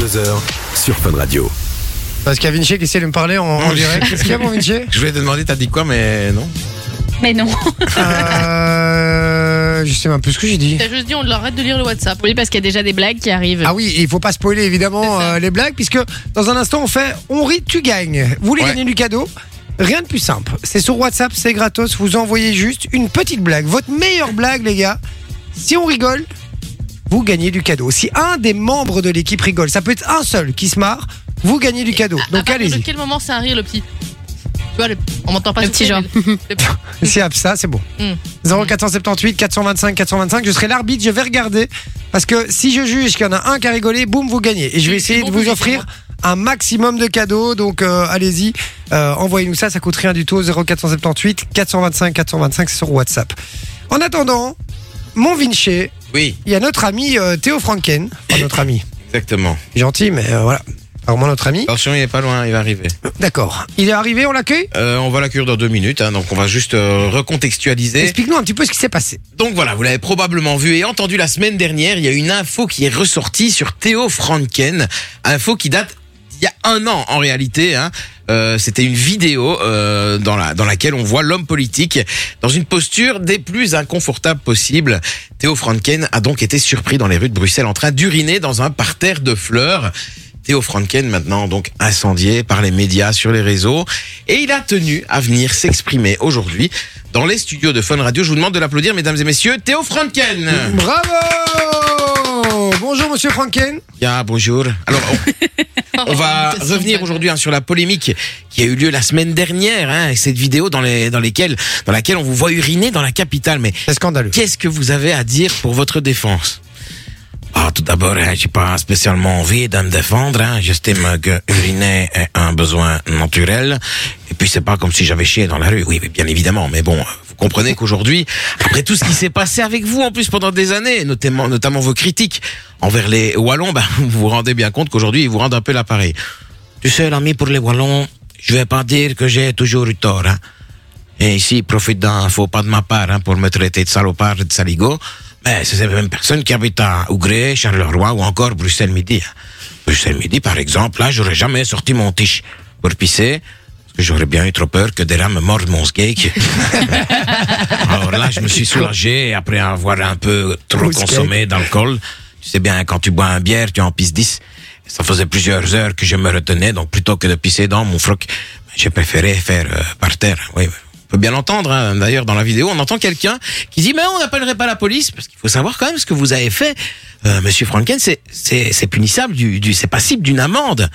22h sur Fun Radio. Parce qu'il y a Vinci qui essaie de me parler en, en direct. Qu'est-ce qu'il y a, mon Vinci Je voulais te demander, t'as dit quoi, mais non. Mais non. euh, Je sais même plus ce que j'ai dit. T'as juste dit, on arrête de lire le WhatsApp. Oui, parce qu'il y a déjà des blagues qui arrivent. Ah oui, il faut pas spoiler évidemment euh, les blagues, puisque dans un instant on fait on rit, tu gagnes. Vous voulez Ouais. gagner du cadeau Rien de plus simple. C'est sur WhatsApp, c'est gratos. Vous envoyez juste une petite blague, votre meilleure blague, les gars. Si on rigole, vous gagnez du cadeau. Si un des membres de l'équipe rigole, ça peut être un seul qui se marre, vous gagnez du cadeau. À Donc partir de allez-y. quel moment c'est un rire, le petit Tu vois, le- on m'entend pas Le petit genre. Si à ça, c'est bon. Hmm. 0478 425 425. Je serai l'arbitre, je vais regarder. Parce que si je juge qu'il y en a un qui a rigolé, boum, vous gagnez. Et je vais essayer bon de vous offrir un maximum de cadeaux. Donc euh, allez-y, euh, envoyez-nous ça, ça coûte rien du tout. 0478 425 425 c'est sur WhatsApp. En attendant, mon Vinci, Oui, il y a notre ami euh, Théo Franken. Enfin, notre ami. exactement. Gentil, mais euh, voilà. Vraiment notre ami. Attention, il est pas loin, il va arriver. D'accord. Il est arrivé, on l'accueille Euh, on va l'accueillir dans deux minutes, hein, donc on va juste euh, recontextualiser. Explique-nous un petit peu ce qui s'est passé. Donc voilà, vous l'avez probablement vu et entendu la semaine dernière, il y a une info qui est ressortie sur Théo Franken, info qui date d'il y a un an en réalité. Hein. Euh, C'était une vidéo euh, dans, la, dans laquelle on voit l'homme politique dans une posture des plus inconfortables possibles. Théo Franken a donc été surpris dans les rues de Bruxelles en train d'uriner dans un parterre de fleurs. Théo Franken maintenant donc incendié par les médias sur les réseaux et il a tenu à venir s'exprimer aujourd'hui dans les studios de Fun Radio. Je vous demande de l'applaudir mesdames et messieurs Théo Franken. Bravo Bonjour Monsieur Franken. Bien bonjour. Alors on, on va Invitation, revenir aujourd'hui hein, sur la polémique qui a eu lieu la semaine dernière hein, et cette vidéo dans les dans lesquelles dans laquelle on vous voit uriner dans la capitale mais C'est scandaleux. Qu'est-ce que vous avez à dire pour votre défense? Ah, tout d'abord, hein, j'ai pas spécialement envie de me défendre. Hein. J'estime que uriner est un besoin naturel. Et puis, c'est pas comme si j'avais chié dans la rue. Oui, bien évidemment. Mais bon, comprenez qu'aujourd'hui, après tout ce qui s'est passé avec vous en plus pendant des années, notamment, vos critiques envers les Wallons, bah, vous vous rendez bien compte qu'aujourd'hui, ils vous rendent un peu l'appareil. Tu sais, l'ami, pour les Wallons, je vais pas dire que j'ai toujours eu tort. Hein. Et ici, profite d'un faux pas de ma part hein, pour me traiter de salopard et de saligo. Mais c'est ces mêmes personnes qui habitent à Ougré, Charleroi ou encore Bruxelles-Midi. hein. Bruxelles-Midi, par exemple, là, j'aurais jamais sorti mon tiche pour pisser. J'aurais bien eu trop peur que des rats me mordent mon skate. Alors là, je me suis soulagé après avoir un peu trop consommé d'alcool. Tu sais bien, quand tu bois un bière, tu en pisses 10. Ça faisait plusieurs heures que je me retenais, donc plutôt que de pisser dans mon froc, j'ai préféré faire euh, par terre. Oui, on peut bien l'entendre. hein. D'ailleurs, dans la vidéo, on entend quelqu'un qui dit mais on n'appellerait pas la police parce qu'il faut savoir quand même ce que vous avez fait, euh, Monsieur Franken. C'est punissable, du, du c'est passible d'une amende.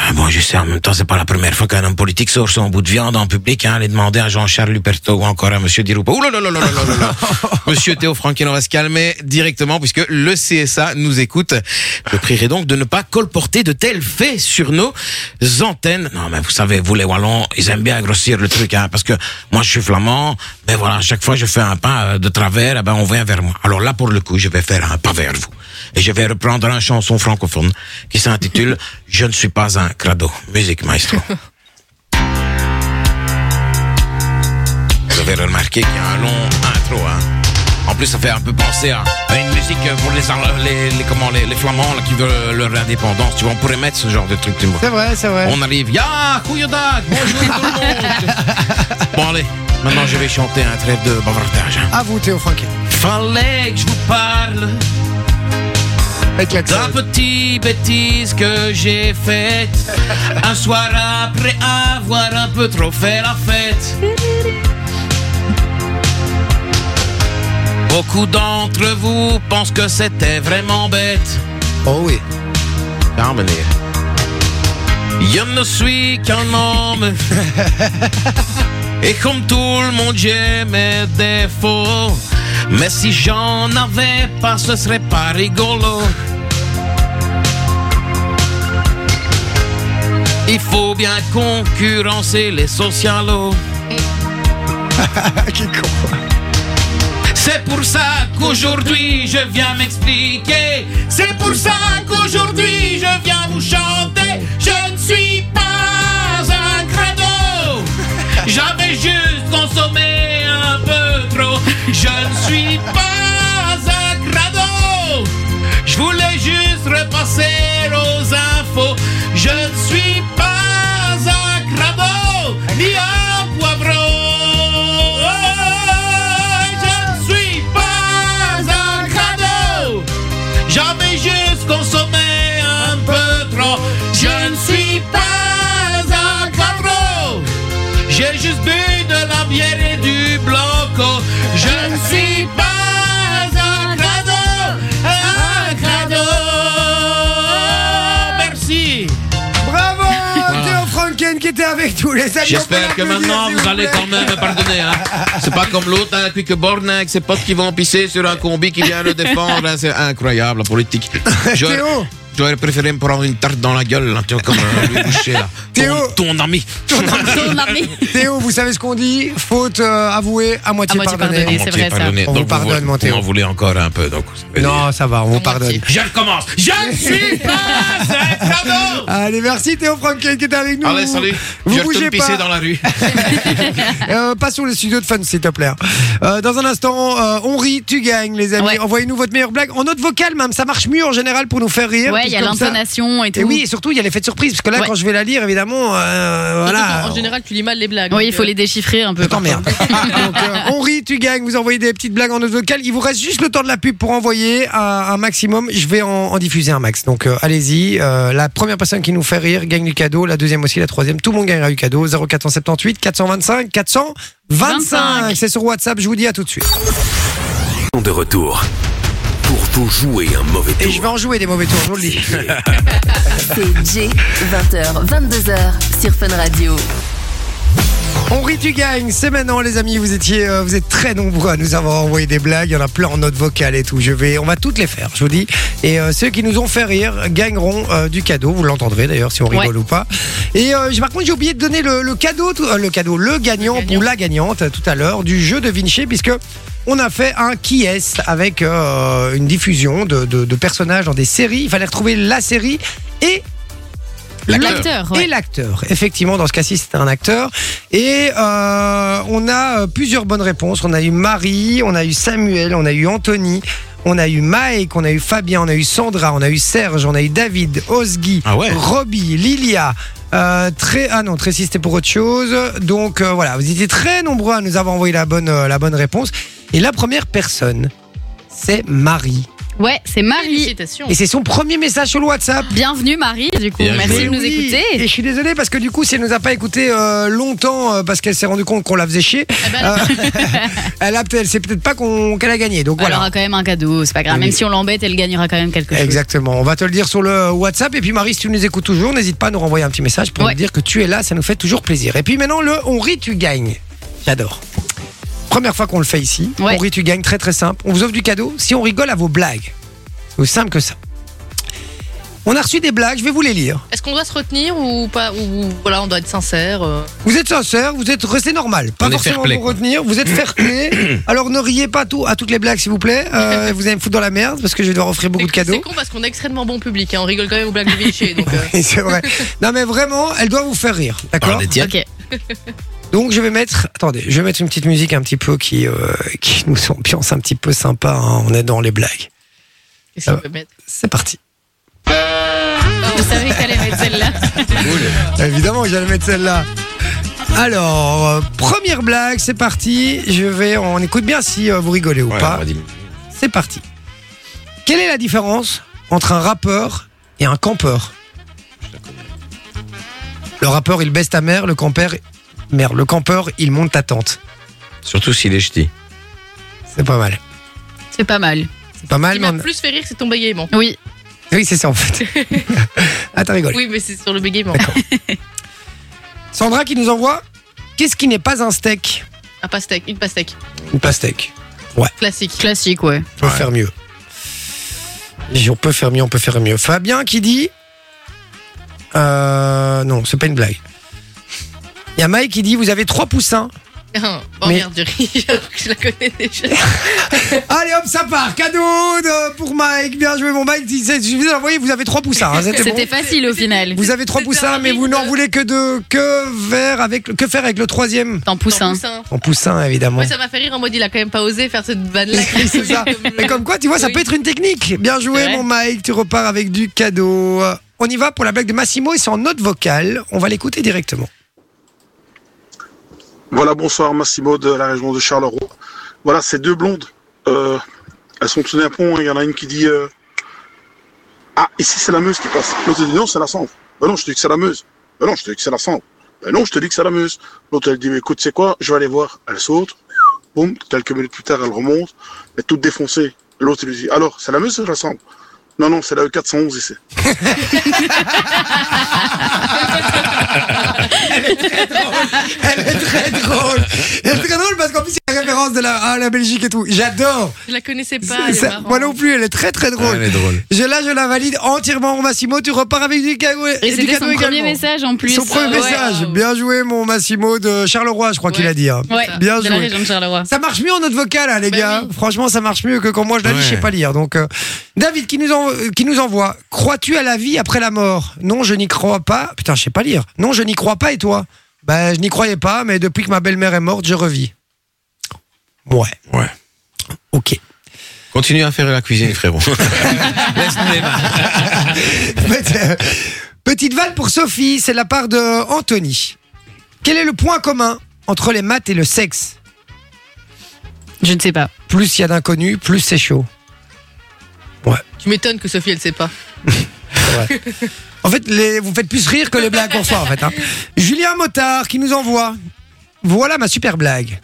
Ah, bon, je sais, en même temps, c'est pas la première fois qu'un homme politique sort son bout de viande en public, hein. Allez demander à Jean-Charles Luperto ou encore à Monsieur Diroupa. Ouh là là là là là là Monsieur Théo Franquin, on va se calmer directement puisque le CSA nous écoute. Je prierai donc de ne pas colporter de tels faits sur nos antennes. Non, mais vous savez, vous les Wallons, ils aiment bien grossir le truc, hein, parce que moi, je suis flamand, mais voilà, à chaque fois, je fais un pas euh, de travers, eh ben, on vient vers moi. Alors là, pour le coup, je vais faire un pas vers vous. Et je vais reprendre une chanson francophone qui s'intitule Je ne suis pas un crado. Musique maestro. Vous avez remarqué qu'il y a un long intro, hein. En plus, ça fait un peu penser à, une musique pour les, les, les, comment, les, les flamands là, qui veulent leur indépendance. Tu vois, on pourrait mettre ce genre de truc. C'est vrai, c'est vrai. On arrive, ya, goeiedag, bonjour tout le monde. bon, allez, maintenant je vais chanter un trêve de bavardage. hein. À vous Théo Franken. Fallait que je vous parle Avec l'accent. d'un petit bêtise que j'ai faite un soir après avoir un peu trop fait la fête. Beaucoup d'entre vous pensent que c'était vraiment bête. Oh oui. Meneer. Je ne suis qu'un homme. Et comme tout le monde, j'ai mes défauts. Mais si j'en avais pas, ce serait pas rigolo. Il faut bien concurrencer les socialos. C'est pour ça qu'aujourd'hui je viens m'expliquer. C'est pour ça qu'aujourd'hui je viens vous chanter. Je ne suis pas un crado. J'avais juste consommé un peu trop. Je ne suis pas un crado. Je voulais juste repasser Je ne suis Je ne suis pas un crabe. J'en ai juste consommé un peu trop. Je ne suis pas un crabe. J'ai juste bu qui était avec nous, les amis. on peut J'espère que maintenant vous vous allez quand même me pardonner. Hein. C'est pas comme l'autre, hein, Quickborn, avec ses potes qui vont pisser sur un combi qui vient le défendre. hein. C'est incroyable la politique. J'aurais- J'aurais préféré me prendre une tarte dans la gueule, là, tu vois, comme euh, Louis Boucher, là. Théo. Ton, ton ami. Ton ami. Théo, vous savez ce qu'on dit? Faute euh, avouée, à moitié, À moitié pardonnée. c'est vrai, ça. pardonné. On vous pardonne, vous, mon vous Théo. en voulez encore un peu, donc. ça veut dire- Non, ça va, on vous pardonne. Je recommence. Je ne suis pas un. Allez, merci Théo Franken qui était avec nous. Allez, salut. Vous je bougez retourne pisser pas. dans la rue. Euh, passons le studio de fun, s'il te plaît. Euh, dans un instant, euh, on rit, tu gagnes, les amis. Ouais. Envoyez-nous votre meilleure blague en note vocale, même. Ça marche mieux en général pour nous faire rire. Ouais, il y a l'intonation et tout. Et oui, et surtout, il y a l'effet de surprise. Parce que là, Ouais. quand je vais la lire, évidemment, euh, voilà. En général, tu lis mal les blagues. Oui, il faut euh, les déchiffrer un peu. Je t'emmerde. Euh, on rit, tu gagnes. Vous envoyez des petites blagues en note vocale. Il vous reste juste le temps de la pub pour envoyer un, un maximum. Je vais en, en diffuser un max. Donc, euh, allez-y. Euh, la première personne qui nous fait rire gagne du cadeau. La deuxième aussi, la troisième. Tout le monde gagnera du cadeau. 0478 425 425. 25. C'est sur WhatsApp. Je vous dis à tout de suite. De retour pour jouer un mauvais Et tour. je vais en jouer des mauvais tours, je vous le dis. C'est J, 20h, 22h sur Fun Radio. On rit, tu gagnes. C'est maintenant, les amis. Vous étiez, euh, vous êtes très nombreux à nous avoir envoyé des blagues. Il y en a plein en note vocale et tout. Je vais, on va toutes les faire, je vous dis. Et euh, ceux qui nous ont fait rire gagneront euh, du cadeau. Vous l'entendrez d'ailleurs si on rigole ou pas. Et euh, par contre, j'ai oublié de donner le, le cadeau, tout- euh, le cadeau, le gagnant, Le gagnant. ou la gagnante tout à l'heure du jeu de Vinci, puisque on a fait un qui est avec euh, une diffusion de, de- de personnages dans des séries. Il fallait retrouver la série et L'acteur, ouais. et l'acteur. Effectivement, dans ce cas-ci, c'était un acteur. Et euh, on a euh, plusieurs bonnes réponses. On a eu Marie, on a eu Samuel, on a eu Anthony, on a eu Mike, on a eu Fabien, on a eu Sandra, on a eu Serge, on a eu David, Osgi, Ah ouais. Robbie, Lilia. Euh, très ah non Tracy c'était pour autre chose donc euh, voilà vous étiez très nombreux à nous avoir envoyé la bonne euh, la bonne réponse et la première personne c'est Marie Ouais, c'est Marie. Et c'est son premier message sur le WhatsApp Bienvenue Marie, du coup. Bien Merci joué. de nous Oui, Et écouter. je suis désolé parce que du coup, si elle nous a pas écouté euh, longtemps euh, parce qu'elle s'est rendue compte qu'on la faisait chier, Eh ben, euh, elle a peut-être, c'est peut-être pas qu'on qu'elle a gagné. Donc Elle voilà. aura quand même un cadeau, c'est pas grave. Oui. Même si on l'embête, elle gagnera quand même quelque chose. Exactement. On va te le dire sur le WhatsApp. Et puis Marie, si tu nous écoutes toujours, n'hésite pas à nous renvoyer un petit message pour Ouais. nous dire que tu es là. Ça nous fait toujours plaisir. Et puis maintenant, le on rit, tu gagnes. J'adore. Première fois qu'on le fait ici. Ouais. On rit, tu gagnes. Très très simple. On vous offre du cadeau si on rigole à vos blagues. C'est aussi simple que ça. On a reçu des blagues. Je vais vous les lire. Est-ce qu'on doit se retenir ou pas Ou voilà, on doit être sincère euh. Vous êtes sincère, vous êtes resté normal. Pas On forcément pour quoi. retenir. Vous êtes fair play. Alors ne riez pas tout, à toutes les blagues, s'il vous plaît. Euh, vous allez me foutre dans la merde parce que je vais devoir offrir beaucoup de cadeaux. C'est con parce qu'on est extrêmement bon public. hein. On rigole quand même aux blagues de. Donc, euh, c'est vrai. Non mais vraiment, elle doit vous faire rire. D'accord. Ok. Donc je vais mettre. Attendez, je vais mettre une petite musique un petit peu qui, euh, qui nous ambiance un petit peu sympa. hein. On est dans les blagues. qu'est-ce qu'on peut mettre C'est parti. Je savais qu'elle allait mettre celle-là. Évidemment que j'allais mettre celle-là. Alors, euh, première blague, c'est parti. Je vais. On écoute bien si euh, vous rigolez ou Ouais, pas. C'est parti. Quelle est la différence entre un rappeur et un campeur? Le rappeur, il baisse ta mère, le campeur, merde, le campeur, il monte ta tente. Surtout s'il est ch'ti. C'est pas mal. C'est pas mal. C'est pas Ce mal, qui mais m'a on- plus fait rire, c'est ton bégaiement. Oui. oui, c'est ça en fait. ah, t'as rigolé. Oui, mais c'est sur le bégaiement. Sandra qui nous envoie. Qu'est-ce qui n'est pas un steak? Un pastèque, une pastèque. Une pastèque. Classique. Classique, ouais. On peut Ouais. faire mieux. On peut faire mieux, on peut faire mieux. Fabien qui dit. Euh, non, c'est pas une blague. Il y a Mike qui dit Vous avez trois poussins. oh Mais- merde, je ris, alors que je la connais déjà. Allez hop, ça part. Cadeau de- pour Mike. Bien joué, mon Mike. Il s'est- Il suffisait d'envoyer. Vous avez trois poussins. hein, C'était C'était bon. facile au final. Vous avez trois C'était poussins, un mais vous rythme. n'en voulez que deux. Que faire avec, que faire avec le troisième T'en pousses un. Poussin. En poussin, évidemment. Ouais, ça m'a fait rire en mode il a quand même pas osé faire cette vanne-là. C'est ça. Mais comme quoi, tu vois, ça Oui. peut être une technique. Bien joué, vrai. mon Mike. Tu repars avec du cadeau. on y va pour la blague de Massimo et c'est en note vocale. On va l'écouter directement. Voilà, bonsoir Massimo de la région de Charleroi. Voilà, ces deux blondes, euh, elles sont sous un pont et il y en a une qui dit euh, Ah, ici c'est la Meuse qui passe. L'autre dit Non, c'est la Sambre. Ben non, je te dis que c'est la Meuse. Ben non, je te dis que c'est la Sambre. Ben non, je te dis que c'est la Meuse. L'autre elle dit Mais écoute, c'est quoi? Je vais aller voir. Elle saute. Boum, quelques minutes plus tard, elle remonte, elle est toute défoncée. L'autre lui dit Alors, c'est la Meuse ou c'est la Sambre? Non, non, c'est la E411 ici. Elle est très drôle. Elle est très drôle parce qu'en plus, il y a la référence de la, à la Belgique et tout. J'adore. Je la connaissais pas. C'est- elle est ça- marrante. moi non plus, elle est très très drôle. Elle est drôle. Je, là, je la valide entièrement, Massimo. Tu repars avec du cadeau. Et du c'était cadeau son premier également. message en plus. Son premier Ouais. message. Bien joué, mon Massimo de Charleroi, je crois qu'il Ouais. a dit. hein. Ouais, Bien de la joué. région de Charleroi. Ça marche mieux en note vocale, hein, les Bah gars. oui. Franchement, ça marche mieux que quand moi je la lis, Ouais. je sais pas lire. Donc, euh, David qui nous, en- euh, qui nous envoie. Crois-tu à la vie après la mort? Non, je n'y crois pas. Putain, je sais pas lire. Non, je n'y crois pas. Et toi? Ben, je n'y croyais pas, mais depuis que ma belle-mère est morte, je revis. Ouais. Ouais. Ok. Continue à faire la cuisine, frérot. Laisse-nous les mains. euh, Petite vanne pour Sophie, c'est de la part de Anthony. Quel est le point commun entre les maths et le sexe? Je ne sais pas. Plus il y a d'inconnus, plus c'est chaud. Tu m'étonnes que Sophie, elle sait pas. En fait, les, vous faites plus rire que les blagues qu'on reçoit, en fait. hein. Julien Motard qui nous envoie. Voilà ma super blague.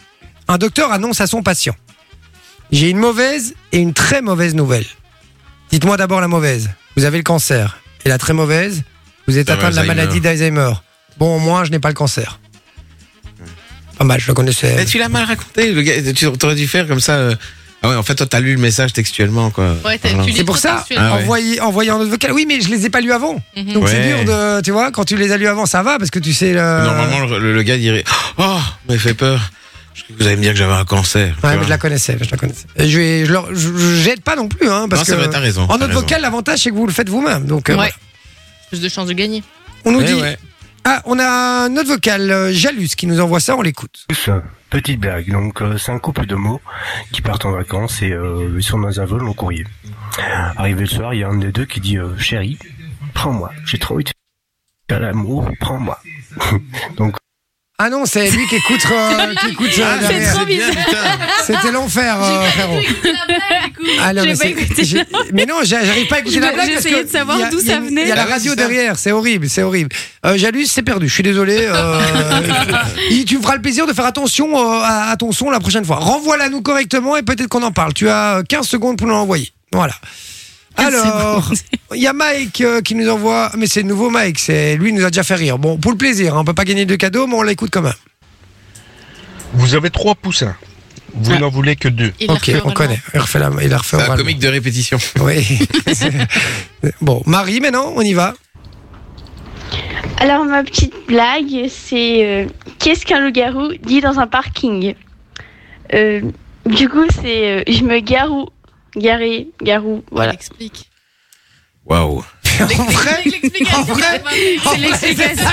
Un docteur annonce à son patient. J'ai une mauvaise et une très mauvaise nouvelle. Dites-moi d'abord la mauvaise. Vous avez le cancer. Et la très mauvaise, vous êtes atteint de la maladie d'Alzheimer. Bon, au moins, je n'ai pas le cancer. Pas mal, je le connaissais. Mais tu l'as mal raconté. Le gars, tu aurais dû faire comme ça. euh, Ah ouais, en fait, toi, t'as lu le message textuellement, quoi. Ouais, t'as- Voilà. tu lis C'est pour trop ça, textuellement. Ah ouais. envoyer, envoyer en note vocale. Oui, mais je les ai pas lus avant. Mhm. Donc c'est Ouais. dur de, tu vois, quand tu les as lus avant, ça va parce que tu sais. le- Normalement, le, le- le gars dirait Oh, mais fait peur. Vous allez me dire que j'avais un cancer. Ouais, mais je la connaissais, je la connaissais. Et je, vais- je, leur- je, je jette pas non plus, hein, parce Non, c'est que vrai, t'as raison, en t'as note raison. vocale, l'avantage c'est que vous le faites vous-même. Donc, euh, Ouais. voilà. Plus de chances de gagner. on nous Ouais, dit. ouais. Ah, on a une note vocale, euh, Jalus, qui nous envoie ça, on l'écoute. Tous, euh, petite blague. Donc, euh, c'est un couple de mots qui partent en vacances et euh, ils sont dans un vol long courrier. Arrivé le soir, il y a un des deux qui dit euh, Chérie, prends-moi. J'ai trop envie de faire l'amour, prends-moi. Donc, Ah non, c'est lui qui écoute, euh, qui écoute euh, Ah, derrière. trop bizarre. C'était l'enfer, euh, frérot. Ah, non, J'ai mais, pas c'est- écouté. j'ai- mais non, j'ai- j'arrive pas à écouter Je la blague parce j'essayais que de savoir il y a- d'où il y a- ça venait. Il y a la Ah radio c'est ça. derrière, c'est horrible, c'est horrible. Euh, Jalus, c'est perdu, je suis désolé. euh, il- tu me feras le plaisir de faire attention euh, à, à ton son la prochaine fois. Renvoie-la nous correctement et peut-être qu'on en parle. Tu as 15 secondes pour nous l'envoyer. Voilà. 15 Alors, il y a Mike euh, qui nous envoie, mais c'est le nouveau Mike, c'est lui il nous a déjà fait rire. Bon, pour le plaisir, hein, on peut pas gagner de cadeaux, mais on l'écoute quand même. Vous avez trois poussins. Vous Ah. n'en voulez que deux. Il Ok, refait on connaît. Il refait la, il a refait C'est un oralement. comique de répétition. Oui. bon, Marie, maintenant, on y va. Alors ma petite blague, c'est euh, qu'est-ce qu'un loup-garou dit dans un parking? Euh, Du coup, c'est euh, je me garou, garé, garou, Voilà. Explique. Waouh. En vrai, L'explication. en vrai, C'est l'explication.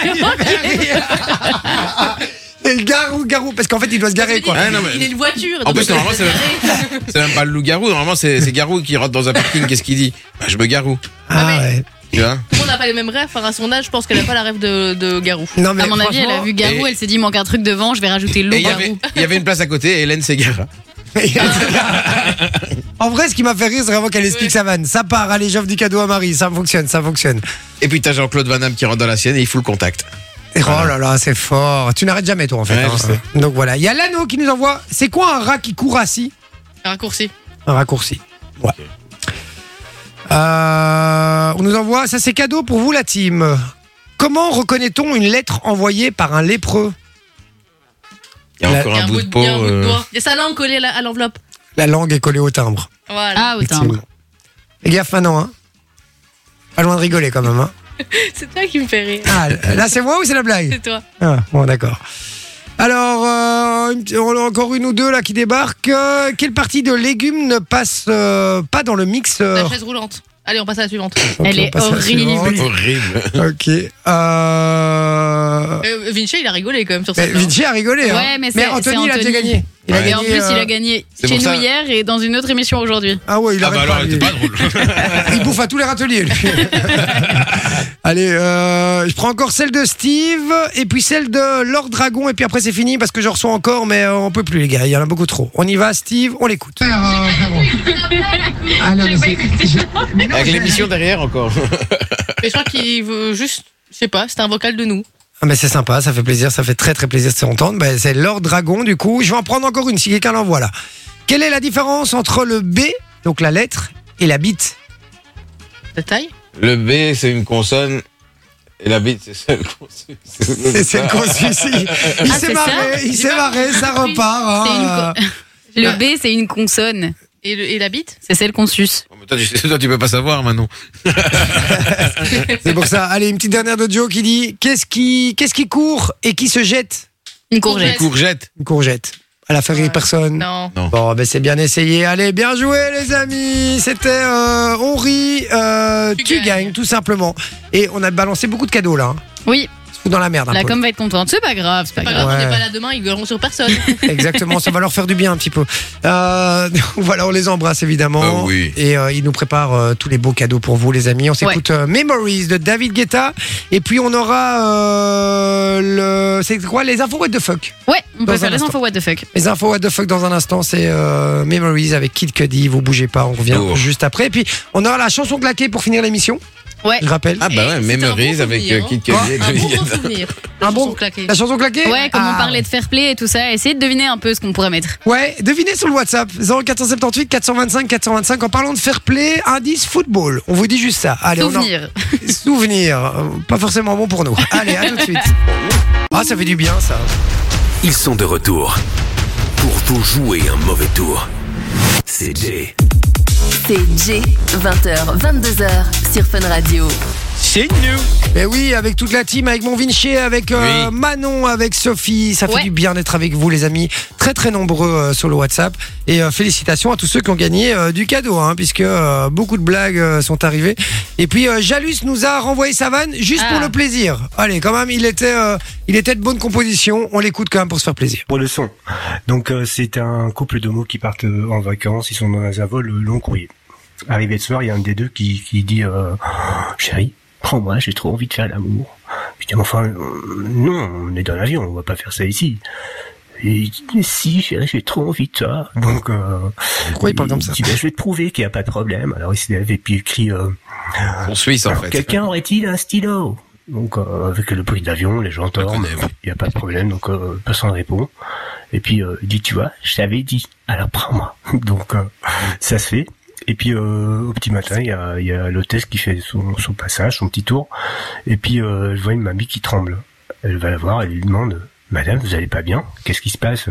Et le garou, garou, parce qu'en fait, il doit se garer, quoi. Ah, non, mais- Il est une voiture. En plus, normalement, c'est. C'est même pas le loup-garou. Normalement, c'est c'est Garou qui rentre dans un parking. Qu'est-ce qu'il dit bah, Je me garou. Ah, ouais. Tu vois Tout le monde n'a pas les mêmes rêves. Enfin, à son âge, je pense qu'elle n'a pas la rêve de, de Garou. Non, mais À mon avis, elle a vu Garou, Et- elle s'est dit, il manque un truc devant, je vais rajouter avait- Garou. il y avait une place à côté et Hélène s'égara. En vrai, ce qui m'a fait rire, c'est vraiment qu'elle explique sa vanne. Ça part, allez, j'offre du cadeau à Marie. Ça fonctionne, ça fonctionne. Et puis t'as Jean-Claude Van Damme qui rentre dans la sienne et il fout le contact. Et Oh là là, c'est fort. Tu n'arrêtes jamais, toi, en fait. Ouais, hein. je sais. Donc voilà. Il y a l'anneau qui nous envoie. C'est quoi un rat qui court assis Un raccourci. Un raccourci. Ouais. Euh, on nous envoie, ça c'est cadeau pour vous la team. Comment reconnaît-on une lettre envoyée par un lépreux? Il y a La- encore Il y a un bout de il peau. y a un bout de doigt. Il y a sa langue collée à la- à l'enveloppe. La langue est collée au timbre. Voilà. Ah, au timbre. Effectivement. Fais gaffe maintenant, hein. Pas loin de rigoler quand même, hein. C'est toi qui me fais rire. Ah, là c'est moi ou c'est la blague C'est toi. Ah, bon d'accord. Alors, euh, une- on a encore une ou deux là qui débarquent. Euh, quelle partie de légumes ne passe euh, pas dans le La mixeur chaise roulante. Allez, on passe à la suivante. Ok, Elle on est passe à la horrible. suivante. Horrible. Ok. Euh... Euh, Vinci, il a rigolé quand même sur mais cette Vinci a rigolé. hein. Ouais, mais c'est- Anthony, c'est il a déjà Anthony. gagné. Il a Ouais. Et en gagné, plus, il euh, a gagné c'est chez pour nous ça- hier et dans une autre émission aujourd'hui. Ah ouais, il Ah arrête bah pas. alors, elle lui. était pas drôle. Il bouffe à tous les râteliers. lui. Allez, euh, je prends encore celle de Steve et puis celle de Lord Dragon et puis après c'est fini parce que je reçois encore mais euh, on peut plus les gars, il y en a beaucoup trop. On y va Steve, on l'écoute. Avec l'émission derrière encore. Mais je crois qu'il veut juste, je sais pas, c'est un vocal de nous. Ah mais c'est sympa, ça fait plaisir, ça fait très très plaisir de s'entendre. Ben, c'est Lord Dragon du coup. Je vais en prendre encore une si quelqu'un l'envoie là. Quelle est la différence entre le B, donc la lettre, et la bite? La taille? Le B, c'est une consonne. Et la bite, c'est celle qu'on suit. C'est c'est le conçu ici. Il Ah, s'est c'est marré, ça il s'est marré, ça repart. C'est hein. Le B, c'est une consonne. et, le- et la bite C'est celle qu'on suce. Oh, mais toi, tu, toi, tu peux pas savoir, Manon. C'est pour ça. Allez, une petite dernière de Joe qui dit qu'est-ce qui, qu'est-ce qui court et qui se jette? Une courgette. Courgette. Une courgette. Elle a fait rire personne. Non. Bon, ben c'est bien essayé. Allez, bien joué, les amis. C'était euh, on rit, euh, tu, Tu gagnes. gagnes. tout simplement. Et on a balancé beaucoup de cadeaux là. hein. Oui, Fout dans la merde. hein, la com va être contente. C'est pas grave, c'est pas Pas grave. grave, on Ouais. n'est pas là demain, ils gueuleront sur personne. Exactement, ça va leur faire du bien un petit peu. Euh, voilà, on les embrasse évidemment. Ah oui. Et euh, ils nous préparent euh, tous les beaux cadeaux pour vous, les amis. On s'écoute euh, Memories de David Guetta. Et puis on aura euh, le. C'est quoi Les infos what the fuck? Ouais, on peut faire les instant. infos what the fuck. Les infos what the fuck dans un instant, c'est euh, Memories avec Kid Cudi. Vous bougez pas, on revient Oh. juste après. Et puis on aura la chanson claquée pour finir l'émission. Ouais. Je rappelle. Ah, bah ouais, Et c'était un Memories bon avec souvenir, euh, hein. Kid Quoi Cudi. et un David bon, bon Guetta. souvenir. Un La bon- chanson claquée. La chanson claquée Ouais, comme Ah. on parlait de fair play et tout ça, essayez de deviner un peu ce qu'on pourrait mettre. Ouais, devinez sur le WhatsApp 0478 425 425 en parlant de fair play, indice football. On vous dit juste ça. Allez, on en- Souvenir. Souvenir, euh, pas forcément bon pour nous. Allez, à tout de suite. Ah, ça fait du bien ça. Ils sont de retour pour vous jouer un mauvais tour. C'est Jay. C'est J, 20h, 22h sur Fun Radio. C'est nous. Mais oui, avec toute la team, avec mon Vinci, avec euh, Oui. Manon, avec Sophie, ça fait Ouais. du bien d'être avec vous les amis. Très très nombreux euh, sur le WhatsApp. Et euh, félicitations à tous ceux qui ont gagné euh, du cadeau, hein, puisque euh, beaucoup de blagues euh, sont arrivées. Et puis euh, Jalus nous a renvoyé sa vanne juste Ah. pour le plaisir. Allez, quand même, il était, euh, il était de bonne composition. On l'écoute quand même pour se faire plaisir. Pour le son. Donc euh, c'est un couple de mots qui partent en vacances, ils sont dans un vol long courrier. Arrivé le soir, il y a un des deux qui, qui dit euh, Chérie, prends-moi, j'ai trop envie de faire l'amour. Je dis, mais enfin, euh, non, on est dans l'avion, on va pas faire ça ici. Et il dit, mais si, chérie, j'ai trop envie de ça. Donc, euh, Pourquoi il parle comme ça dit, Ben, je vais te prouver qu'il n'y a pas de problème. Alors il se lève et puis il crie, euh, En Suisse, en fait. Quelqu'un aurait-il un stylo? Donc euh, avec le bruit d'avion, les gens dorment, il n'y a pas de problème, donc euh, personne ne répond. Et puis euh, il dit, tu vois, je t'avais dit, alors prends-moi. Donc euh, ça se fait. Et puis euh, au petit matin, il y a, y l'hôtesse qui fait son, passage, son petit tour. Et puis euh, je vois une mamie qui tremble. Elle va la voir, elle lui demande, Madame, vous allez pas bien? Qu'est-ce qui se passe?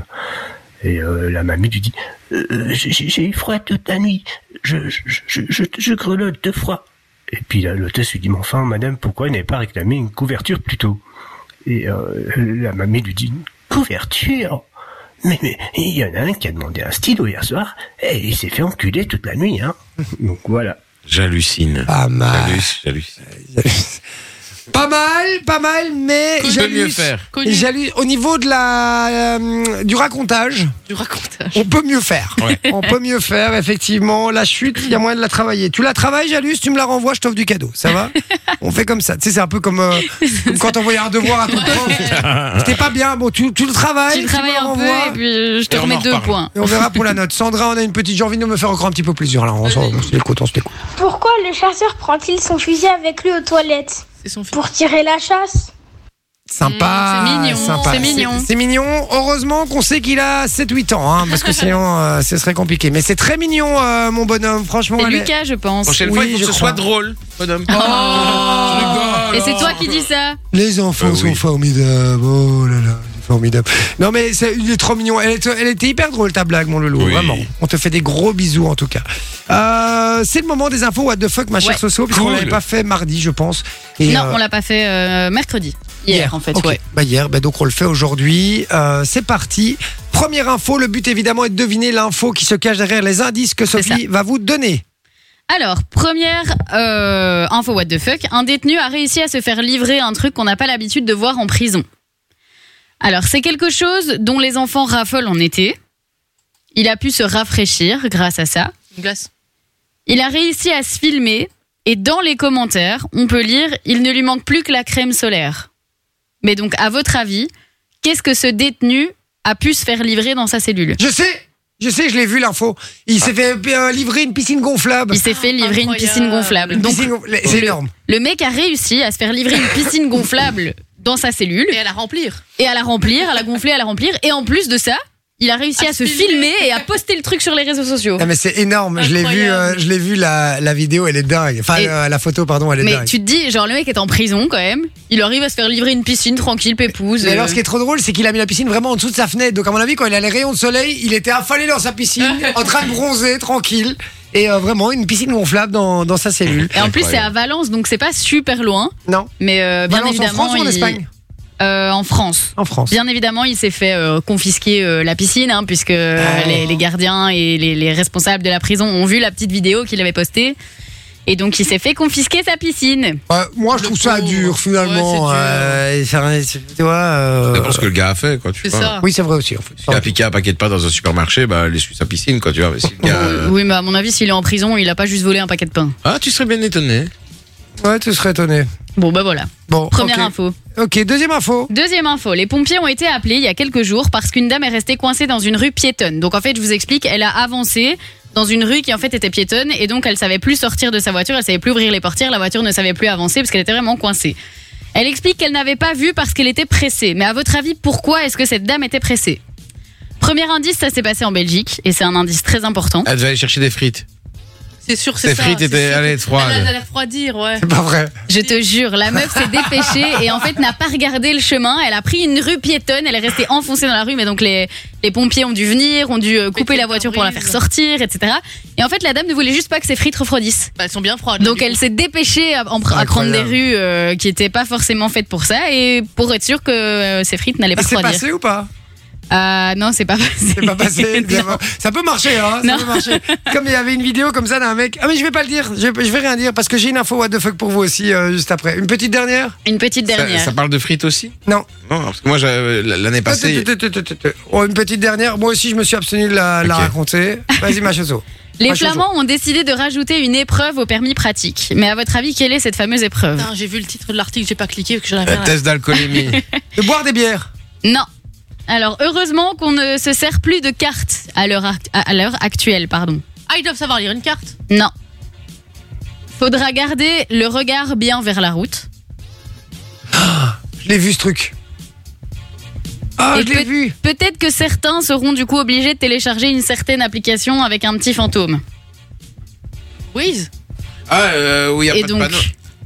Et euh, la mamie lui dit, j'ai eu froid toute la nuit. Je, je, je, je, je grelotte de froid. Et puis l'hôtesse lui dit, mais enfin, madame, pourquoi n'avait pas réclamé une couverture plus tôt? Et la mamie lui dit, couverture mais, mais il y en a un qui a demandé un stylo hier soir, et il s'est fait enculer toute la nuit, hein. Donc voilà. J'hallucine. Pas mal. J'hallucine, j'hallucine. Pas mal, pas mal, mais Je peux Jalus- mieux faire. Connu au niveau de la euh, du racontage, du racontage. on peut mieux faire. On peut mieux faire, effectivement. La chute, il y a moyen de la travailler. Tu la travailles, Jalus, tu me la renvoies, je t'offre du cadeau. Ça va On fait comme ça. Tu sais, c'est un peu comme, euh, comme quand on voyait un devoir à ton prof. C'était pas bien. Bon, tu, tu le travailles. Tu me travailles le un peu renvoies, et puis euh, je te Et on remets deux reparle. points. et on verra pour la note. Sandra, on a une petite. J'ai envie de me faire encore un petit peu plaisir là. On, s'en- on se l'écoute, on se l'écoute. Pourquoi le chasseur prend-il son fusil avec lui aux toilettes? Son fils. Pour tirer la chasse Sympa. Mmh, c'est mignon, sympa. c'est mignon. C'est mignon. Heureusement qu'on sait qu'il a 7-8 ans, hein, parce que sinon, euh, ce serait compliqué. Mais c'est très mignon, euh, mon bonhomme. Franchement, C'est est- Lucas, je pense. Prochaine Oui, fois, il faut que ce crois. soit drôle, bonhomme. Oh. Et c'est toi qui dis ça Les enfants Euh, sont oui. formidables. Oh là là, formidable. Non mais c'est, il est trop mignon. Elle, elle était hyper drôle ta blague, mon loulou. Oui. Vraiment. On te fait des gros bisous en tout cas. Euh, c'est le moment des infos What the fuck, ma chère Ouais. Soso, puisqu'on Cool. l'avait pas fait mardi, je pense. Et, Non, euh, on l'a pas fait euh, mercredi. Hier, en fait, Ok. ouais. Bah hier, bah donc on le fait aujourd'hui. Euh, c'est parti. Première info, le but évidemment est de deviner l'info qui se cache derrière les indices que Sophie va vous donner. Alors, première euh, info what the fuck, un détenu a réussi à se faire livrer un truc qu'on n'a pas l'habitude de voir en prison. Alors, c'est quelque chose dont les enfants raffolent en été. Il a pu se rafraîchir grâce à ça. Une glace. Il a réussi à se filmer Et dans les commentaires, on peut lire il ne lui manque plus que la crème solaire. Mais donc, à votre avis, qu'est-ce que ce détenu a pu se faire livrer dans sa cellule? Je sais, je sais, je l'ai vu l'info. Il s'est fait euh, livrer une piscine gonflable. Il s'est fait livrer une piscine gonflable. Donc, piscine gonflable, c'est énorme. Le mec a réussi à se faire livrer une piscine gonflable dans sa cellule. Et à la remplir. Et à la remplir, à la gonfler, à la remplir. Et en plus de ça, il a réussi à, se filmer et à poster le truc sur les réseaux sociaux. Ah, mais c'est énorme. Je l'ai vu, euh, je l'ai vu la, la vidéo, elle est dingue. Enfin, euh, la photo, pardon, elle est Mais dingue. tu te dis, genre, le mec est en prison quand même. Il arrive à se faire livrer une piscine tranquille, pépouze. Mais alors, euh. ce qui est trop drôle, c'est qu'il a mis la piscine vraiment en dessous de sa fenêtre. Donc, à mon avis, quand il a les rayons de soleil, il était affalé dans sa piscine, en train de bronzer, tranquille. Et euh, vraiment, une piscine gonflable dans, dans sa cellule. Et en plus, c'est à Valence, donc c'est pas super loin. Non. Mais euh, bien Valence en évidemment. France ou en il- Espagne? Euh, en France. En France. Bien évidemment, il s'est fait euh, confisquer euh, la piscine, hein, puisque Ah. les, les gardiens et les, les responsables de la prison ont vu la petite vidéo qu'il avait postée. Et donc, il s'est fait confisquer sa piscine. Ouais, moi, je trouve ça dur, finalement. euh, ça- c'est- tu vois. euh, Ça dépend ce que le gars a fait, quoi. Tu vois. Oui, c'est vrai aussi. En fait. S'il a piqué un paquet de pain dans un supermarché, bah, il essuie sa piscine, quoi, tu vois. Mais si le gars, euh, Oui, mais à mon avis, s'il est en prison, il a pas juste volé un paquet de pain. Ah, tu serais bien étonné. Ouais, tu serais étonné. Bon, bah voilà. Bon, Première ok. info. Ok, deuxième info. Deuxième info, les pompiers ont été appelés il y a quelques jours parce qu'une dame est restée coincée dans une rue piétonne. Donc en fait, je vous explique, elle a avancé dans une rue qui en fait était piétonne et donc elle savait plus sortir de sa voiture, elle savait plus ouvrir les portières, la voiture ne savait plus avancer parce qu'elle était vraiment coincée. Elle explique qu'elle n'avait pas vu parce qu'elle était pressée. Mais à votre avis, pourquoi est-ce que cette dame était pressée? Premier indice, ça s'est passé en Belgique et c'est un indice très important. Elle devait aller chercher des frites. C'est sûr, c'est Ces ça. frites c'est étaient- froides. Elle allait refroidir, ouais. C'est pas vrai. Je te jure, la meuf s'est dépêchée et en fait n'a pas regardé le chemin. Elle a pris une rue piétonne, elle est restée enfoncée dans la rue, mais donc les, les pompiers ont dû venir, ont dû euh, couper la voiture pour la faire sortir, etc. Et en fait, la dame ne voulait juste pas que ses frites refroidissent. Bah, elles sont bien froides. Donc elle s'est dépêchée à, en pr- à prendre des rues euh, qui étaient pas forcément faites pour ça et pour être sûr que euh, ses frites n'allaient pas Et c'est refroidir. passé ou pas? Ah non, c'est pas passé. C'est pas passé. Ça peut marcher, hein. Ça peut marcher. Comme il y avait une vidéo comme ça d'un mec. Ah, mais je vais pas le dire. Je, je vais rien dire parce que j'ai une info what the fuck pour vous aussi euh, juste après. Une petite dernière? Une petite dernière. ça parle de frites aussi? Non. Non, parce que moi, j'avais- l'année passée. Oh, une petite dernière. Moi aussi, je me suis abstenu de la, la Ok. raconter. Vas-y, ma chasso. Les. Flamands ont décidé de rajouter une épreuve au permis pratique. Mais à votre avis, quelle est cette fameuse épreuve? Putain, J'ai vu le titre de l'article, j'ai pas cliqué parce que j'en Euh, avais rien à- test d'alcoolémie. De boire des bières. Non. Alors, heureusement qu'on ne se sert plus de cartes à l'heure act- à l'heure actuelle, pardon. Ah, ils doivent savoir lire une carte? Non. Faudra garder le regard bien vers la route. Je l'ai vu ce truc. Ah, Et je l'ai peut- vu. Peut-être que certains seront du coup obligés de télécharger une certaine application avec un petit fantôme. Waze. Ah, euh, oui, il y a Et pas donc, de panneau.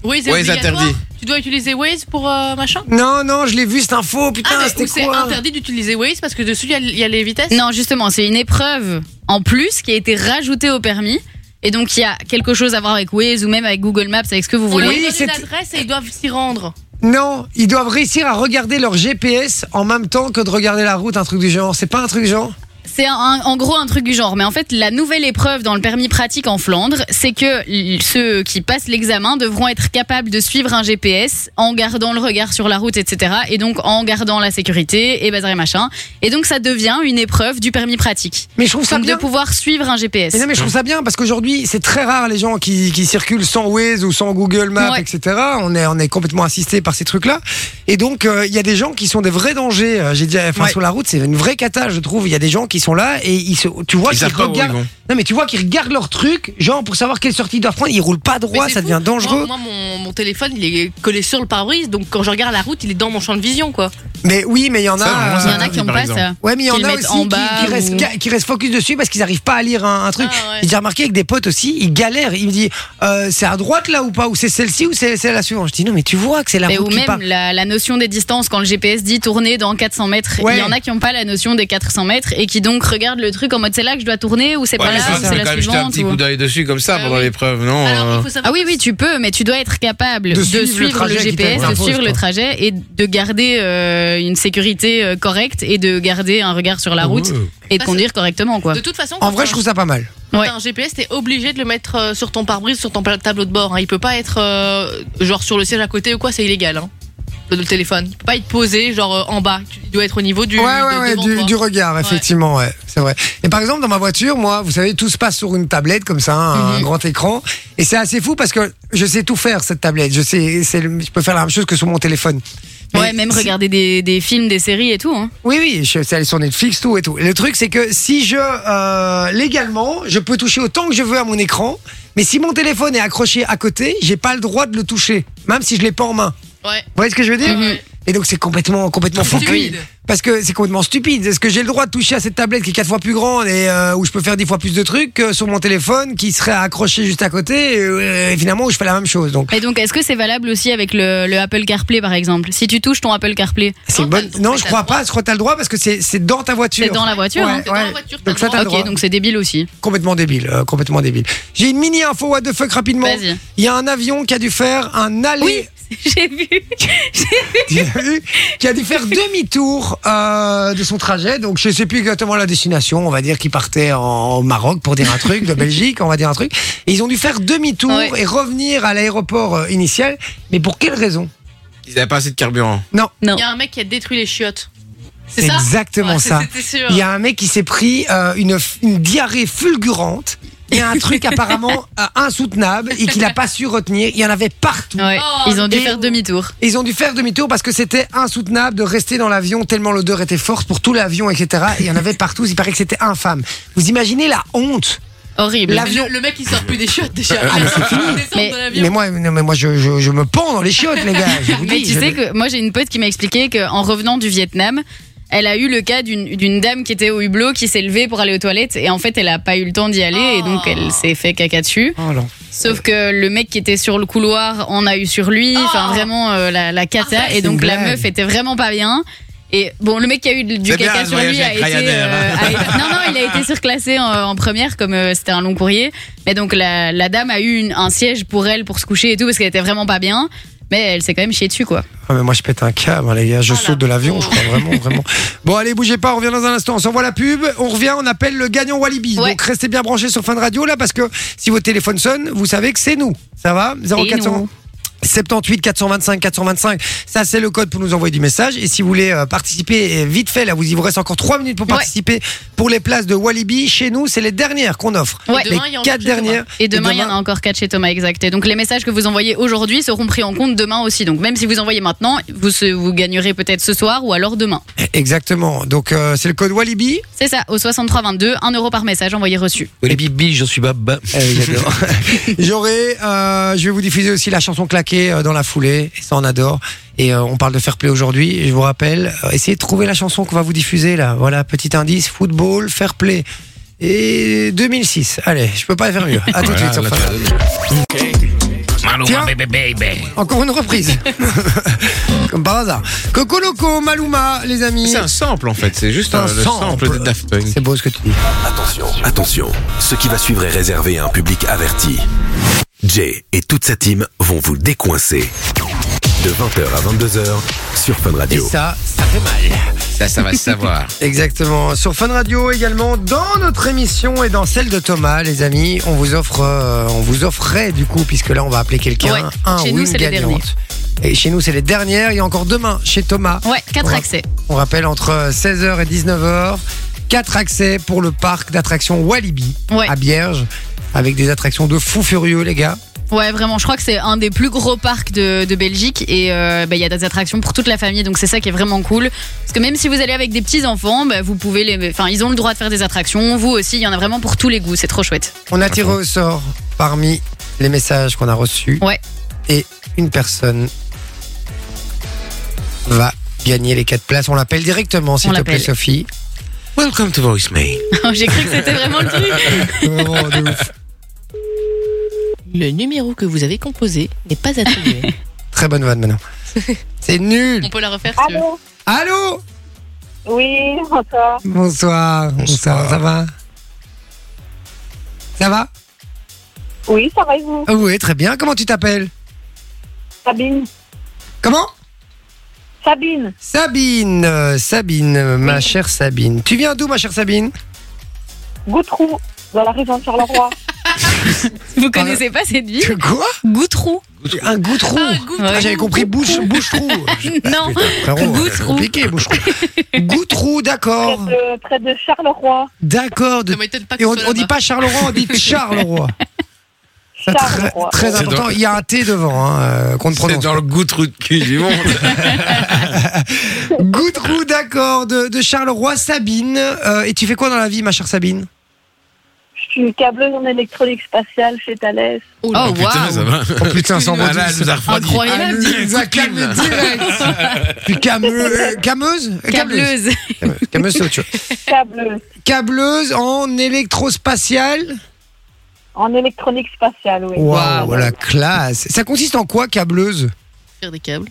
Waze est Waze obligatoire. interdit. Tu dois utiliser Waze pour euh, machin Non, non, je l'ai vu cette info. Putain, Ah, mais c'était ou c'est quoi interdit d'utiliser Waze parce que dessus il y a- il y, a les vitesses Non, justement, c'est une épreuve en plus qui a été rajoutée au permis. Et donc, il y a quelque chose à voir avec Waze ou même avec Google Maps, avec ce que vous On voulez. leur donne c'est- une adresse et ils doivent s'y rendre. Non, ils doivent réussir à regarder leur GPS en même temps que de regarder la route, un truc du genre. C'est pas un truc du genre? C'est en gros un truc du genre. Mais en fait, la nouvelle épreuve dans le permis pratique en Flandre, c'est que ceux qui passent l'examen devront être capables de suivre un GPS en gardant le regard sur la route, etc. Et donc en gardant la sécurité et bazar et machin. Et donc ça devient une épreuve du permis pratique. Mais je trouve ça Donc bien. de pouvoir suivre un GPS. Mais non, mais je trouve ça bien parce qu'aujourd'hui, c'est très rare les gens qui, qui circulent sans Waze ou sans Google Maps, Ouais. etc. On est, on est complètement assisté par ces trucs-là. Et donc, euh, il y a des gens qui sont des vrais dangers. Euh, J'ai dit, enfin, Ouais. sur la route, c'est une vraie cata, je trouve. Il y a des gens qui sont là et ils se, tu vois Ils qu'ils regardent. Non, mais tu vois qu'ils regardent leur truc, genre pour savoir quelle sortie ils doivent prendre. Ils roulent pas droit, ça fou. devient dangereux. Moi, moi, mon, mon téléphone il est collé sur le pare-brise donc quand je regarde la route il est dans mon champ de vision quoi. Mais oui, mais il y en a. Ça, euh, ça Il y en a qui ont par pas exemple. ça. Ouais, mais il y en a aussi bas qui restent, ou- qui restent focus dessus parce qu'ils n'arrivent pas à lire un, un truc. Ah ouais. J'ai remarqué avec des potes aussi, ils galèrent. Ils me disent, euh, c'est à droite là ou pas? Ou c'est celle-ci ou c'est la suivante? Je dis, non, mais tu vois que c'est la Mais route ou qui même part. la, la notion des distances, quand le GPS dit tourner dans 400 mètres, Ouais. il y en a qui n'ont pas la notion des 400 mètres et qui donc regardent le truc en mode c'est là que je dois tourner ou c'est Ouais, pas là ou c'est peux la jeter un suivante. petit ou- coup d'œil dessus comme ça Ah pendant oui. l'épreuve, non Alors euh. Ah oui, oui, tu peux, mais tu dois être capable De de, suivre le GPS, de suivre le trajet et de garder euh, une sécurité euh, correcte et de garder un regard sur la route Ouais. et de conduire correctement, quoi. De toute façon, En vrai, je trouve ça pas mal. Ouais. un GPS, t'es obligé de le mettre sur ton pare-brise, sur ton tableau de bord. hein. Il peut pas être euh, genre sur le siège à côté ou quoi, c'est illégal. Hein. Le téléphone. Il peut pas être posé, genre euh, en bas. Il doit être au niveau du. Ouais, ouais, de- ouais, du, regard, effectivement, ouais, c'est vrai. Et par exemple, dans ma voiture, moi, vous savez, tout se passe sur une tablette comme ça, un Mhm. grand écran. Et c'est assez fou parce que je sais tout faire, cette tablette. Je sais, je peux faire la même chose que sur mon téléphone. Mais Ouais, même si- regarder des, des films, des séries et tout. Hein. Oui, oui, je sais aller sur Netflix, tout et tout. Et le truc, c'est que si je, euh, légalement, je peux toucher autant que je veux à mon écran, mais si mon téléphone est accroché à côté, j'ai pas le droit de le toucher, même si je l'ai pas en main. Ouais. Vous voyez ce que je veux dire Mhm. Et donc c'est complètement complètement fou. Stupide. Parce que c'est complètement stupide. Est-ce que j'ai le droit de toucher à cette tablette qui est quatre fois plus grande et euh, où je peux faire dix fois plus de trucs que sur mon téléphone qui serait accroché juste à côté et, euh, et finalement où je fais la même chose. Donc Et donc, est-ce que c'est valable aussi avec le, le Apple CarPlay, par exemple? Si tu touches ton Apple CarPlay, c'est une bonne. Non, je crois pas. Je crois que t'as le droit parce que c'est c'est dans ta voiture. c'est dans la voiture. Ouais, hein C'est dans ouais. la voiture, Donc ça, droit. t'as le Ok, droit. donc c'est débile aussi. Complètement débile, euh, complètement débile. J'ai une mini info what the fuck rapidement. Vas-y. Il y a un avion qui a dû faire un aller. Oui, j'ai vu. L'as vu qui a dû faire demi-tour euh, de son trajet. Donc, je sais plus exactement la destination. On va dire qu'il partait en Maroc pour dire un truc, de Belgique, on va dire un truc. Et ils ont dû faire demi-tour Ouais. et revenir à l'aéroport euh, initial. Mais pour quelle raison? Ils avaient pas assez de carburant. Non, Non. Il y a un mec qui a détruit les chiottes. C'est exactement Ouais, ça. Il y a un mec qui s'est pris euh, une, une diarrhée fulgurante. Il y a un truc apparemment euh, insoutenable et qu'il n'a pas su retenir. Il y en avait partout. Ouais, Oh, ils ont dû faire demi-tour. Ils ont dû faire demi-tour parce que c'était insoutenable de rester dans l'avion tellement l'odeur était forte pour tout l'avion, etc. Et il y en avait partout. Il paraît que c'était infâme. Vous imaginez la honte Horrible. L'avion- le, le mec il sort plus des chiottes déjà. Ah, mais moi, non, mais moi, je, je, je me pends dans les chiottes, les gars. Je vous Mais dis, tu je- sais que moi j'ai une pote qui m'a expliqué qu'en revenant du Vietnam, elle a eu le cas d'une dame qui était au hublot qui s'est levée pour aller aux toilettes et en fait elle a pas eu le temps d'y aller et donc elle s'est fait caca dessus. Oh non. Sauf que le mec qui était sur le couloir en a eu sur lui, enfin Oh. vraiment euh, la, la cata Ah, et donc la meuf était vraiment pas bien. Et bon, le mec qui a eu du caca sur lui a été, euh, a été- non non, il a été surclassé en, en première comme euh, c'était un long courrier. Mais donc la, la dame a eu une- un siège pour elle pour se coucher et tout parce qu'elle était vraiment pas bien. Mais elle s'est quand même chiée dessus quoi. Ah, mais moi, je pète un câble, hein, les gars. Je saute de l'avion, je crois vraiment, vraiment. Bon, allez, bougez pas. On revient dans un instant. On s'envoie la pub. On revient. On appelle le gagnant Walibi. Ouais. Donc, restez bien branchés sur Fun Radio là, parce que si votre téléphone sonne, vous savez que c'est nous. Ça va? 0400 nous. 78 425 425. Ça, c'est le code pour nous envoyer du message. Et si vous voulez euh, participer, euh, vite fait, là, vous il vous reste encore 3 minutes pour Ouais. participer pour les places de Walibi. Chez nous, c'est les dernières qu'on offre. Ouais. Et demain, les quatre dernières. Et demain, il y en a encore 4 chez Thomas, exact. Et donc, les messages que vous envoyez aujourd'hui seront pris en compte demain aussi. Donc, même si vous envoyez maintenant, vous, vous gagnerez peut-être ce soir ou alors demain. Exactement. Donc, euh, c'est le code Walibi. C'est ça, au 6322, 1 euro par message envoyé reçu. Bibi, je suis Bab. Eh j'adore. J'aurai, euh, je vais vous diffuser aussi la chanson claquée euh, dans la foulée, et ça on adore. Et euh, on parle de fair play aujourd'hui. Et je vous rappelle, euh, essayez de trouver la chanson qu'on va vous diffuser là. Voilà, petit indice, football, fair play. Et 2006. Allez, je peux pas faire mieux. À tout de suite sur Fun Radio. Maluma, Tiens. baby, baby. Encore une reprise. Comme par hasard. Coco Loco, Maluma, les amis. C'est un sample en fait, c'est juste un un, le sample de Daft Punk. C'est beau ce que tu dis. Attention, attention. Ce qui va suivre est réservé à un public averti. Jay et toute sa team vont vous décoincer. De 20h à 22h sur Fun Et Radio. ça, ça fait mal. Ça, ça va se savoir. Exactement. Sur Fun Radio également, dans notre émission et dans celle de Thomas, les amis, on vous offre, euh, on vous offrait du coup, puisque là on va appeler quelqu'un, Ouais. un Chez ou nous, une c'est les. Et chez nous, c'est les dernières. Il y a encore demain chez Thomas. Ouais, 4 Ouais. accès. On rappelle entre 16h et 19h, quatre accès pour le parc d'attractions Walibi Ouais. à Bierge, avec des attractions de fous furieux, les gars. Ouais, vraiment, je crois que c'est un des plus gros parcs de, de Belgique et euh, bah, il y a des attractions pour toute la famille, donc c'est ça qui est vraiment cool. Parce que même si vous allez avec des petits enfants, bah, vous pouvez les, enfin, ils ont le droit de faire des attractions. Vous aussi, il y en a vraiment pour tous les goûts. C'est trop chouette. On a tiré au sort parmi les messages qu'on a reçus. Ouais. Et une personne va gagner les quatre places. On l'appelle directement, s'il On te plaît, l'appelle. Sophie. Welcome to voicemail. J'ai cru que c'était vraiment le truc. Vraiment, de ouf. Le numéro que vous avez composé n'est pas attribué. Très bonne vanne maintenant. C'est nul. On peut la refaire si tu veux. Allô Allô Oui, bonsoir. Bonsoir. Bonsoir. Ça va Ça va Oui, ça va et vous? Ah Oui, très bien. Comment tu t'appelles? Sabine. Comment? Sabine. Sabine. euh, Sabine, euh, ma chère Sabine. Tu viens d'où, ma chère Sabine? Goutrou, dans la région de Charleroi. Vous connaissez pas cette ville Quoi Goutrou. Un goutrou. Goutrou. Ah, J'avais compris bouche, bouche-trou. Non, Frérot, c'est Goutrou. compliqué, bouche-trou. Goutrou, d'accord. de, près de Charleroi. D'accord. de- Ça m'étonne pas que Et on, on dit pas Charleroi, on dit Charleroi. C'est très, très C'est important. dans- Il y a un T devant hein, euh, qu'on ne C'est prononce dans le goût de cul du monde. Goutrou, d'accord, de, de Charleroi, Sabine. Euh, et tu fais quoi dans la vie, ma chère Sabine? Je suis câbleuse en électronique spatiale chez Thales. Oh, Oh, Putain, waouh. ça va. Oh putain, sans Ah là, elle nous a refroidi. Incroyable. Elle nous a direct. Puis came- euh, cameuse Câbleuse. Câbleuse, Câbleuse, c'est autre chose. Câbleuse Câbleuse en électrospatial. en électronique spatiale, oui. Waouh, la classe. Ça consiste en quoi, câbleuse Faire des câbles.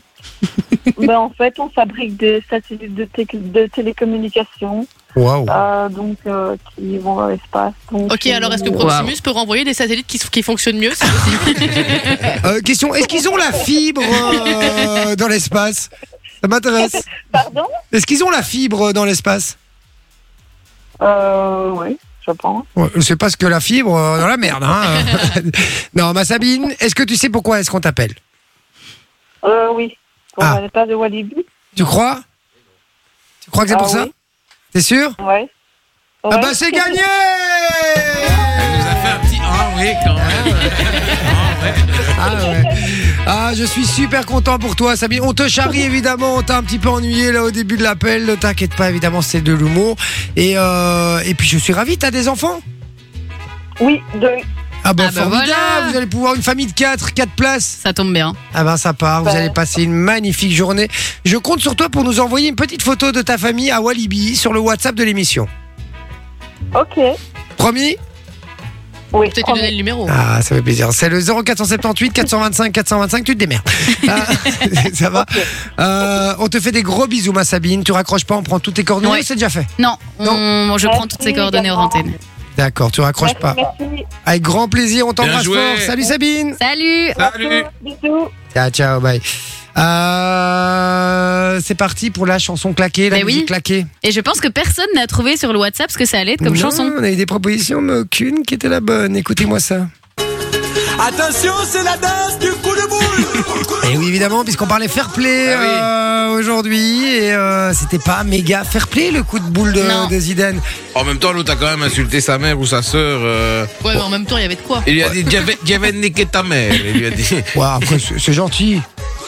ben, en fait, on fabrique des satellites de, de télécommunication Waouh. euh, donc, euh, qui vont dans l'espace. Ok, alors est-ce que euh, Proximus peut renvoyer des satellites qui, qui fonctionnent mieux c'est possible Euh, question, est-ce qu'ils ont la fibre euh, dans l'espace? Ça m'intéresse. Pardon? Est-ce qu'ils ont la fibre dans l'espace? Euh, Oui, je pense. Ouais, sais pas ce que la fibre euh, dans la merde. Hein. non, ma Sabine, est-ce que tu sais pourquoi est-ce qu'on t'appelle? Euh, oui. Pour Ah. l'espace de Walibi Tu crois? Tu crois que c'est Ah pour ça? oui. T'es sûr Ouais. Ah bah c'est gagné Elle nous a fait un petit ah oui quand même. Ah, ouais. Ah ouais. Ah, je suis super content pour toi, Sabine. On te charrie évidemment, on t'a un petit peu ennuyé là au début de l'appel. Ne t'inquiète pas, évidemment, c'est de l'humour. Et, euh, et puis je suis ravi, t'as des enfants? Oui, deux. Ah bah Ah bah formidable, voilà. vous allez pouvoir une famille de 4, 4 places. Ça tombe bien. Ah ben ça part, vous Ouais. allez passer une magnifique journée. Je compte sur toi pour nous envoyer une petite photo de ta famille à Walibi sur le WhatsApp de l'émission. Ok. Promis Oui. Peut-être lui promis. donner le numéro. Ah, ça fait plaisir. C'est le 0478 425 425, tu te démerdes. Ah, ça va Euh, On te fait des gros bisous, ma Sabine. Tu raccroches pas, on prend toutes tes coordonnées, Ouais. c'est déjà fait. Non, on- je prends toutes ces Merci, coordonnées hors également. antenne. D'accord, tu raccroches Merci, pas. merci. Avec grand plaisir, on t'embrasse joué. fort. Salut Sabine Salut Salut. Bisous. Ciao, ciao, bye. Euh, c'est parti pour la chanson claquée, la Mais musique oui. claquée. Et je pense que personne n'a trouvé sur le WhatsApp ce que ça allait être comme Non, chanson. On a eu des propositions, mais aucune qui était la bonne. Écoutez-moi ça. Attention, c'est la danse du coup de boule. Et oui, évidemment, puisqu'on parlait fair play Ah oui. euh, aujourd'hui, et euh, c'était pas méga fair play le coup de boule de, de Zidane. En même temps, l'autre a quand même insulté sa mère ou sa sœur. euh, Ouais, mais en même temps, il y avait de quoi. Il lui a dit J'avais j'avais niqué ta mère. Il lui a dit Ouais, après, c'est c'est gentil,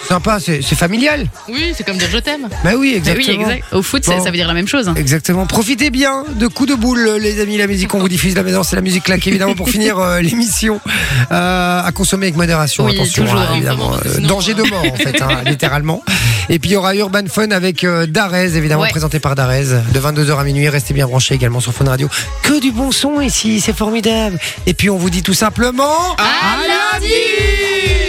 sympa, c'est familial. Oui, c'est comme dire je t'aime. Bah oui, Bah oui, exactement. exact. Au foot, ça, Bon. ça veut dire la même chose. hein. Exactement. Profitez bien de coups de boule, les amis. La musique qu'on vous diffuse la maison, c'est la musique claquée, évidemment, pour finir euh, l'émission. Euh, à consommer avec modération, Oui, attention, toujours, hein, hein, évidemment. Euh, danger de mort, en fait, hein, littéralement. Et puis, il y aura Urban Fun avec Darez, évidemment, Ouais. présenté par Darez, de 22h à minuit. Restez bien branchés également sur Fun Radio. Que du bon son ici, c'est formidable. Et puis, on vous dit tout simplement. À lundi